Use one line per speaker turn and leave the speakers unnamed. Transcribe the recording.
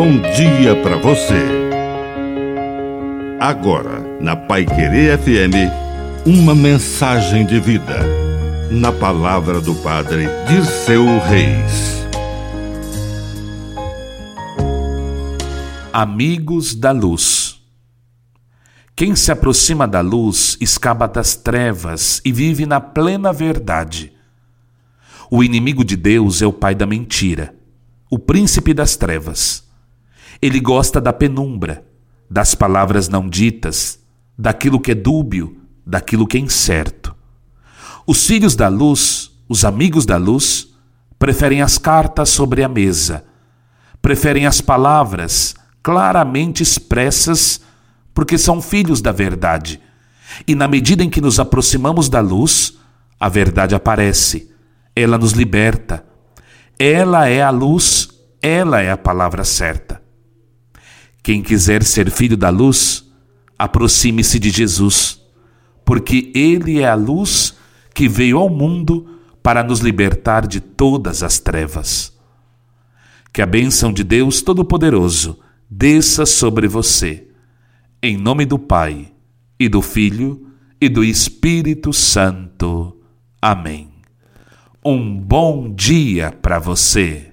bom dia para você. Agora, na Pai Querer FM, uma mensagem de vida. Na palavra do Padre de seu Reis.
Amigos da Luz. Quem se aproxima da luz escapa das trevas e vive na plena verdade. O inimigo de Deus é o pai da mentira, o príncipe das trevas. Ele gosta da penumbra, das palavras não ditas, daquilo que é dúbio, daquilo que é incerto. Os filhos da luz, os amigos da luz, preferem as cartas sobre a mesa, preferem as palavras claramente expressas, porque são filhos da verdade. E na medida em que nos aproximamos da luz, a verdade aparece ela nos liberta. Ela é a luz, ela é a palavra certa. Quem quiser ser filho da luz, aproxime-se de Jesus, porque Ele é a luz que veio ao mundo para nos libertar de todas as trevas. Que a bênção de Deus Todo-Poderoso desça sobre você, em nome do Pai, e do Filho, e do Espírito Santo. Amém. Um bom dia para você.